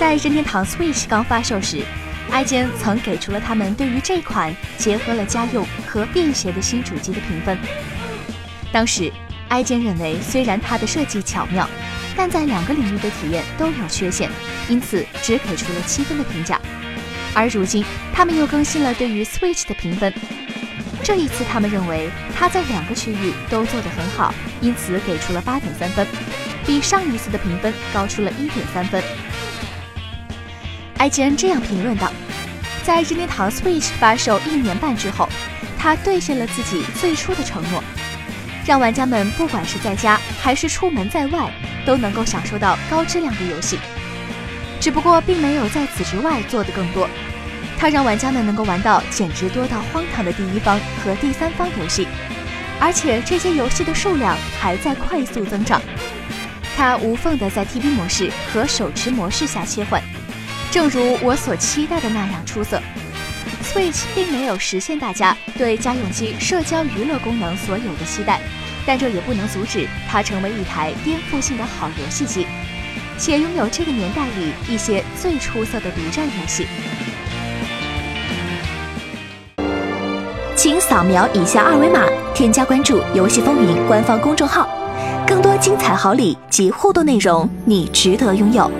在任天堂 Switch 刚发售时，IGN 曾给出了他们对于这款结合了家用和便携的新主机的评分。当时，IGN 认为虽然它的设计巧妙，但在两个领域的体验都有缺陷，因此只给出了七分的评价。而如今，他们又更新了对于 Switch 的评分。这一次，他们认为它在两个区域都做得很好，因此给出了八点三分，比上一次的评分高出了一点三分。IGN 这样评论道：“在任天堂 Switch 发售一年半之后，它兑现了自己最初的承诺，让玩家们不管是在家还是出门在外，都能够享受到高质量的游戏。只不过，并没有在此之外做的更多。”它让玩家们能够玩到简直多到荒唐的第一方和第三方游戏，而且这些游戏的数量还在快速增长。它无缝的在 TV 模式和手持模式下切换，正如我所期待的那样出色。Switch 并没有实现大家对家用机社交娱乐功能所有的期待，但这也不能阻止它成为一台颠覆性的好游戏机，且拥有这个年代里一些最出色的独占游戏。请扫描以下二维码，添加关注“游戏风云”官方公众号，更多精彩好礼及互动内容，你值得拥有。